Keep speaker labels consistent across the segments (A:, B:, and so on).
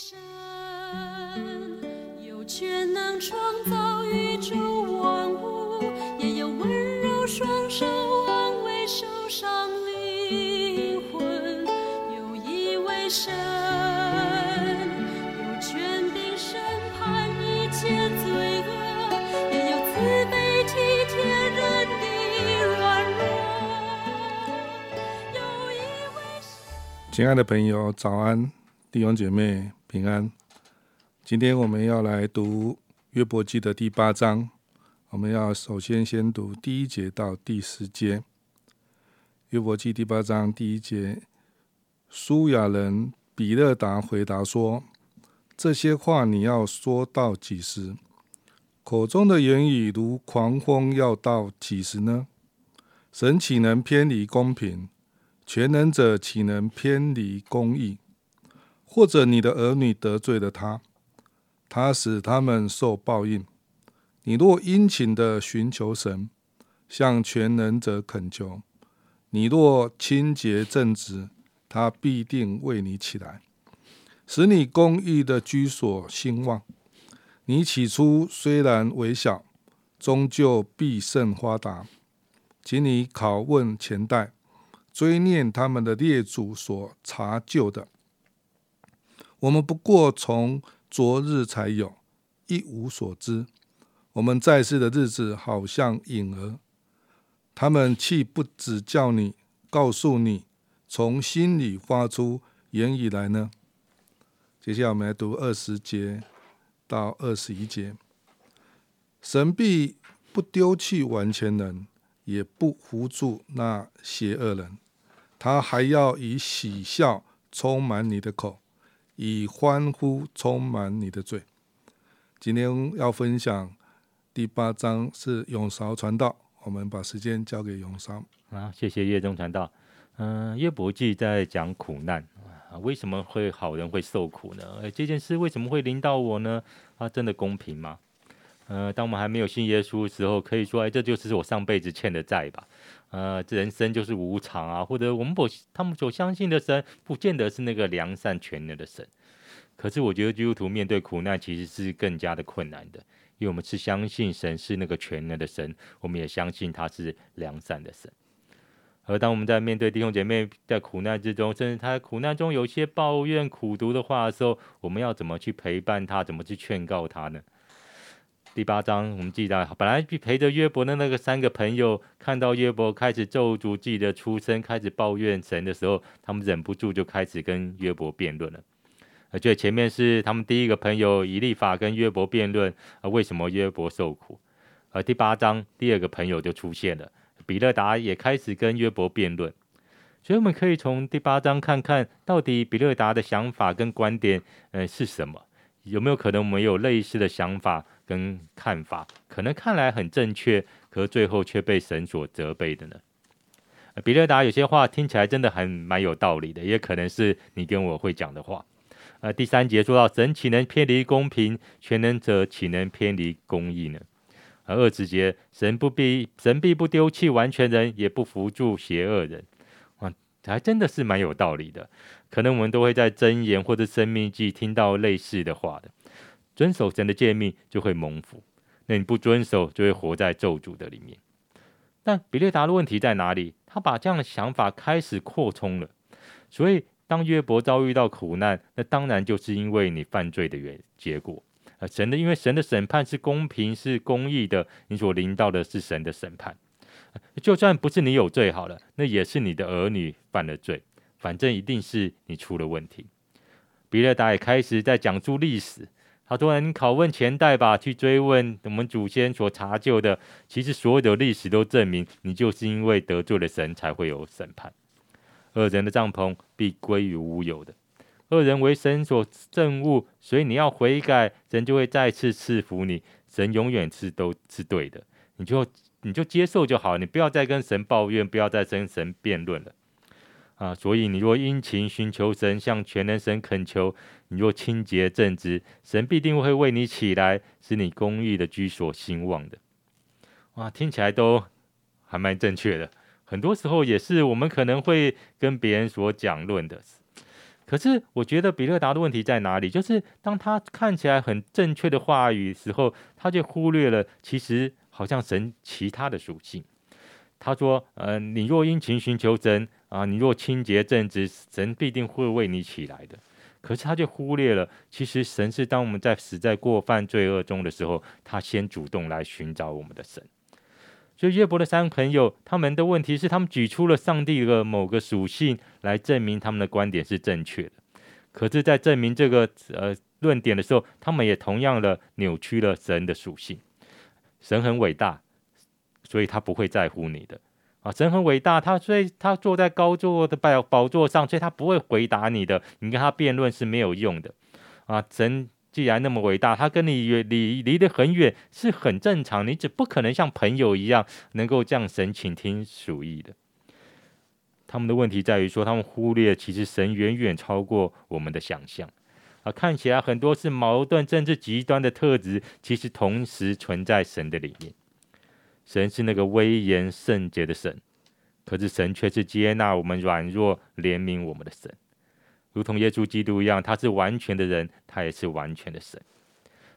A: 神，有权能创造宇宙万物，也有温柔双手安慰受伤灵魂。有一位神，有权柄审判一切罪恶，也有慈悲体贴人的软弱。有一位。
B: 亲爱的朋友，早安，弟兄姐妹平安。今天我们要来读约伯记的第八章，我们要首先先读第一节到第十节。约伯记第八章第一节，苏亚人比勒达回答说：“这些话你要说到几时？口中的言语如狂风，要到几时呢？神岂能偏离公平？全能者岂能偏离公义？或者你的儿女得罪了他，他使他们受报应。你若殷勤的寻求神，向全能者恳求；你若清洁正直，他必定为你起来，使你公义的居所兴旺。你起初虽然微小，终究必甚发达。请你拷问前代。追念他们的列祖所查究的，我们不过从昨日才有，一无所知。我们在世的日子好像影儿，他们岂不只叫你告诉你，从心里发出言语来呢？接下来我们来读二十节到二十一节。神必不丢弃完全人，也不扶助那邪恶人。他还要以喜笑充满你的口，以欢呼充满你的嘴。今天要分享第八章是永韶传道，我们把时间交给永韶。
C: 啊，谢谢叶中传道。嗯、叶伯记在讲苦难啊，为什么会好人会受苦呢？这件事为什么会临到我呢？啊真的公平吗？呃，当我们还没有信耶稣的时候，可以说，哎，这就是我上辈子欠的债吧。呃，这人生就是无常啊，或者我们不他们所相信的神，不见得是那个良善全能的神。可是我觉得基督徒面对苦难其实是更加的困难的，因为我们是相信神是那个全能的神，我们也相信他是良善的神。而当我们在面对弟兄姐妹在苦难之中，甚至他在苦难中有些抱怨、苦读的话的时候，我们要怎么去陪伴他，怎么去劝告他呢？第八章我们记得，本来陪着约伯的那个三个朋友，看到约伯开始咒诅自己的出身，开始抱怨神的时候，他们忍不住就开始跟约伯辩论了。而且前面是他们第一个朋友以利法跟约伯辩论，啊，为什么约伯受苦？而第八章第二个朋友就出现了，比勒达也开始跟约伯辩论。所以我们可以从第八章看看到底比勒达的想法跟观点，呃，是什么？有没有可能我们有类似的想法跟看法？可能看来很正确，可最后却被神所责备的呢？比勒达有些话听起来真的很蛮有道理的，也可能是你跟我会讲的话。呃，第三节说到神岂能偏离公平？全能者岂能偏离公义呢？而二十节神不必神必不丢弃完全人，也不扶助邪恶人。还真的是蛮有道理的。可能我们都会在箴言或者生命记听到类似的话的。遵守神的诫命就会蒙福，那你不遵守就会活在咒诅的里面。但比列达的问题在哪里？他把这样的想法开始扩充了。所以当约伯遭遇到苦难，那当然就是因为你犯罪的原结果。呃，神的因为神的审判是公平是公义的，你所临到的是神的审判。就算不是你有罪好了，那也是你的儿女犯了罪，反正一定是你出了问题。比勒达也开始在讲述历史，他说：“你拷问前代吧，去追问我们祖先所查究的，其实所有的历史都证明，你就是因为得罪了神，才会有审判。恶人的帐篷必归于无有的，恶人为神所憎恶，所以你要悔改，神就会再次赐福你。神永远是都是对的，你就你就接受就好，你不要再跟神抱怨，不要再跟神辩论了。”啊，所以你若殷勤寻求神，向全能神恳求，你若清洁正直，神必定会为你起来，使你公义的居所兴旺的。哇，听起来都还蛮正确的。很多时候也是我们可能会跟别人所讲论的。可是我觉得比勒达的问题在哪里？就是当他看起来很正确的话语时候，他就忽略了其实好像神其他的属性。他说：“呃，你若殷勤寻求神啊，你若清洁正直，神必定会为你起来的。”可是他就忽略了，其实神是当我们在死在过犯罪恶中的时候，他先主动来寻找我们的神。所以约伯的三朋友，他们的问题是，他们举出了上帝的某个属性来证明他们的观点是正确的。可是，在证明这个呃论点的时候，他们也同样的扭曲了神的属性。神很伟大，所以他不会在乎你的啊。神很伟大，他所以他坐在高座的宝宝座上，所以他不会回答你的。你跟他辩论是没有用的啊。神。既然那么伟大，他跟你远离离得很远，是很正常。你只不可能像朋友一样，能够降神倾听属意的。他们的问题在于说，他们忽略其实神远远超过我们的想象看起来很多是矛盾、政治极端的特质，其实同时存在神的里面。神是那个威严圣洁的神，可是神却是接纳我们软弱、怜悯我们的神。如同耶稣基督一样，他是完全的人，他也是完全的神。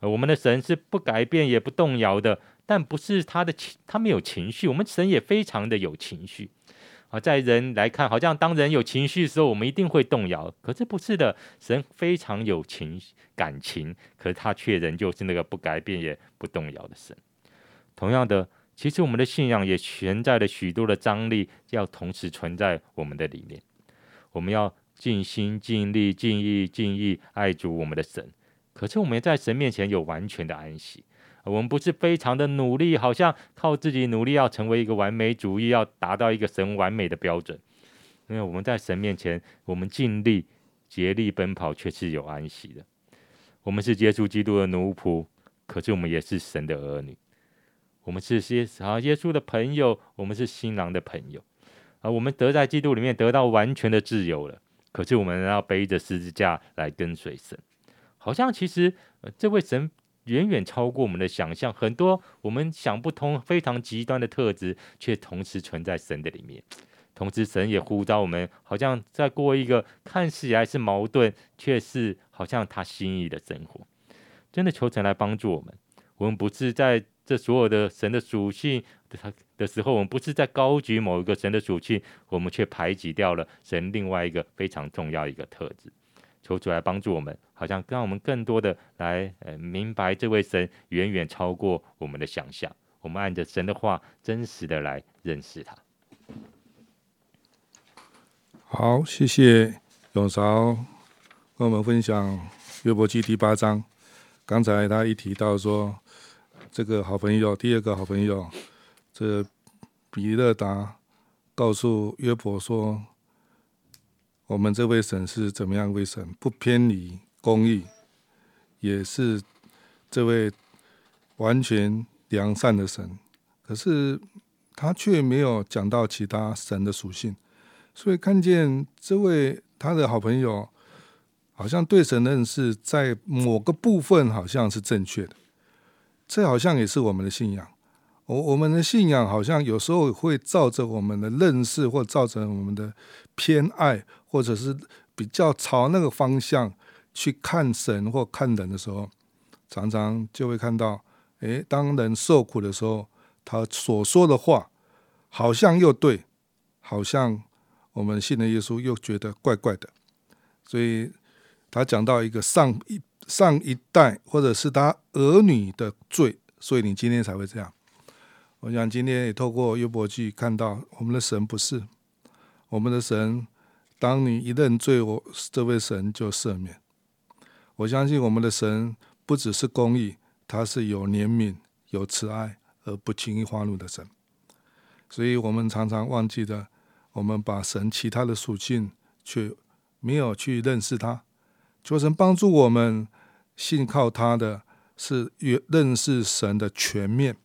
C: 而我们的神是不改变也不动摇的，但不是他的情，他没有情绪。我们神也非常的有情绪啊，在人来看，好像当人有情绪的时候，我们一定会动摇。可是不是的，神非常有情感情，可是他却仍旧是那个不改变也不动摇的神。同样的，其实我们的信仰也存在了许多的张力，要同时存在我们的里面。我们要。尽心尽力尽意尽意爱主我们的神，可是我们在神面前有完全的安息。我们不是非常的努力，好像靠自己努力要成为一个完美主义，要达到一个神完美的标准。因为我们在神面前，我们尽力竭力奔跑，却是有安息的。我们是耶稣基督的奴仆，可是我们也是神的儿女。我们是些啊耶稣的朋友，我们是新郎的朋友，而我们得在基督里面得到完全的自由了。可是我们要背着十字架来跟随神，好像其实，这位神远远超过我们的想象，很多我们想不通、非常极端的特质，却同时存在神的里面。同时，神也呼召我们，好像在过一个看似还是矛盾，却是好像他心意的生活。真的求神来帮助我们，我们不是在。这所有的神的属性的的时候，我们不是在高举某一个神的属性，我们却排挤掉了神另外一个非常重要一个特质。求主来帮助我们，好像让我们更多的来呃明白这位神远远超过我们的想象。我们按着神的话，真实的来认识他。
B: 好，谢谢永韶跟我们分享约伯记第八章。刚才他一提到说。这个好朋友，第二个好朋友，这比勒达告诉约伯说：“我们这位神是怎么样位神？不偏离公义，也是这位完全良善的神。可是他却没有讲到其他神的属性，所以看见这位他的好朋友，好像对神认识在某个部分好像是正确的。”这好像也是我们的信仰，我我们的信仰好像有时候会照着我们的认识，或照着我们的偏爱，或者是比较朝那个方向去看神或看人的时候，常常就会看到，诶，当人受苦的时候，他所说的话好像又对，好像我们信的耶稣又觉得怪怪的，所以他讲到一个上一。上一代或者是他儿女的罪，所以你今天才会这样。我想今天也透过约伯记看到，我们的神不是我们的神。当你一认罪，我这位神就赦免。我相信我们的神不只是公义，他是有怜悯、有慈爱而不轻易发怒的神。所以我们常常忘记的，我们把神其他的属性却没有去认识他。求神帮助我们，信靠他的是认认识神的全面，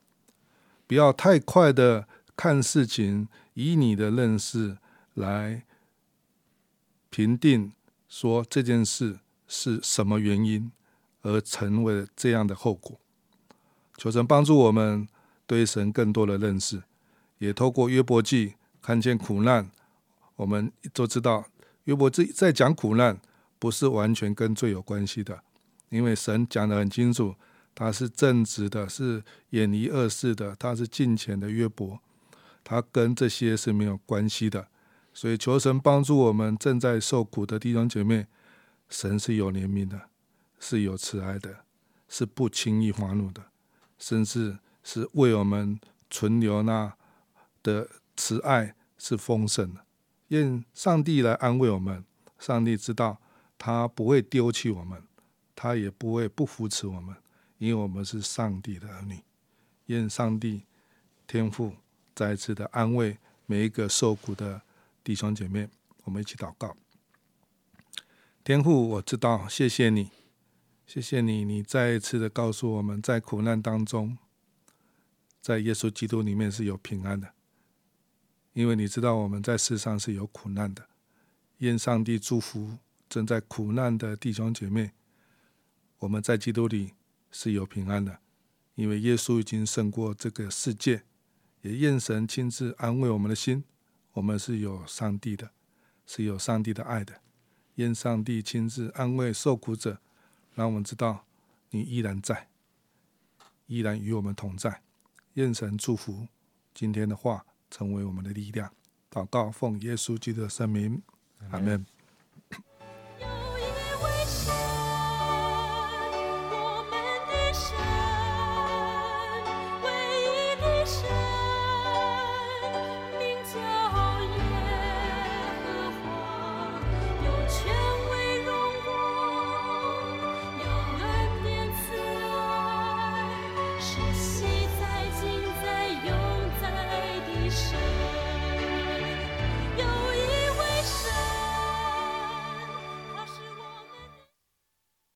B: 不要太快的看事情，以你的认识来评定说这件事是什么原因而成为这样的后果。求神帮助我们对神更多的认识，也透过约伯记看见苦难，我们都知道约伯记在讲苦难。不是完全跟罪有关系的，因为神讲得很清楚，他是正直的，是远离恶事的，他是敬虔的约伯，他跟这些是没有关系的。所以求神帮助我们正在受苦的弟兄姐妹，神是有怜悯的，是有慈爱的，是不轻易发怒的，甚至是为我们存留那的慈爱是丰盛的。愿上帝来安慰我们，上帝知道。他不会丢弃我们，他也不会不扶持我们，因为我们是上帝的儿女。愿上帝天父再次的安慰每一个受苦的弟兄姐妹。我们一起祷告：天父，我知道，谢谢你，谢谢你，你再一次的告诉我们在苦难当中，在耶稣基督里面是有平安的，因为你知道我们在世上是有苦难的。愿上帝祝福。正在苦难的弟兄姐妹，我们在基督里是有平安的，因为耶稣已经胜过这个世界，也愿神亲自安慰我们的心。我们是有上帝的，是有上帝的爱的。愿上帝亲自安慰受苦者，让我们知道你依然在，依然与我们同在。愿神祝福今天的话成为我们的力量。祷告，奉耶稣基督的圣名，阿门。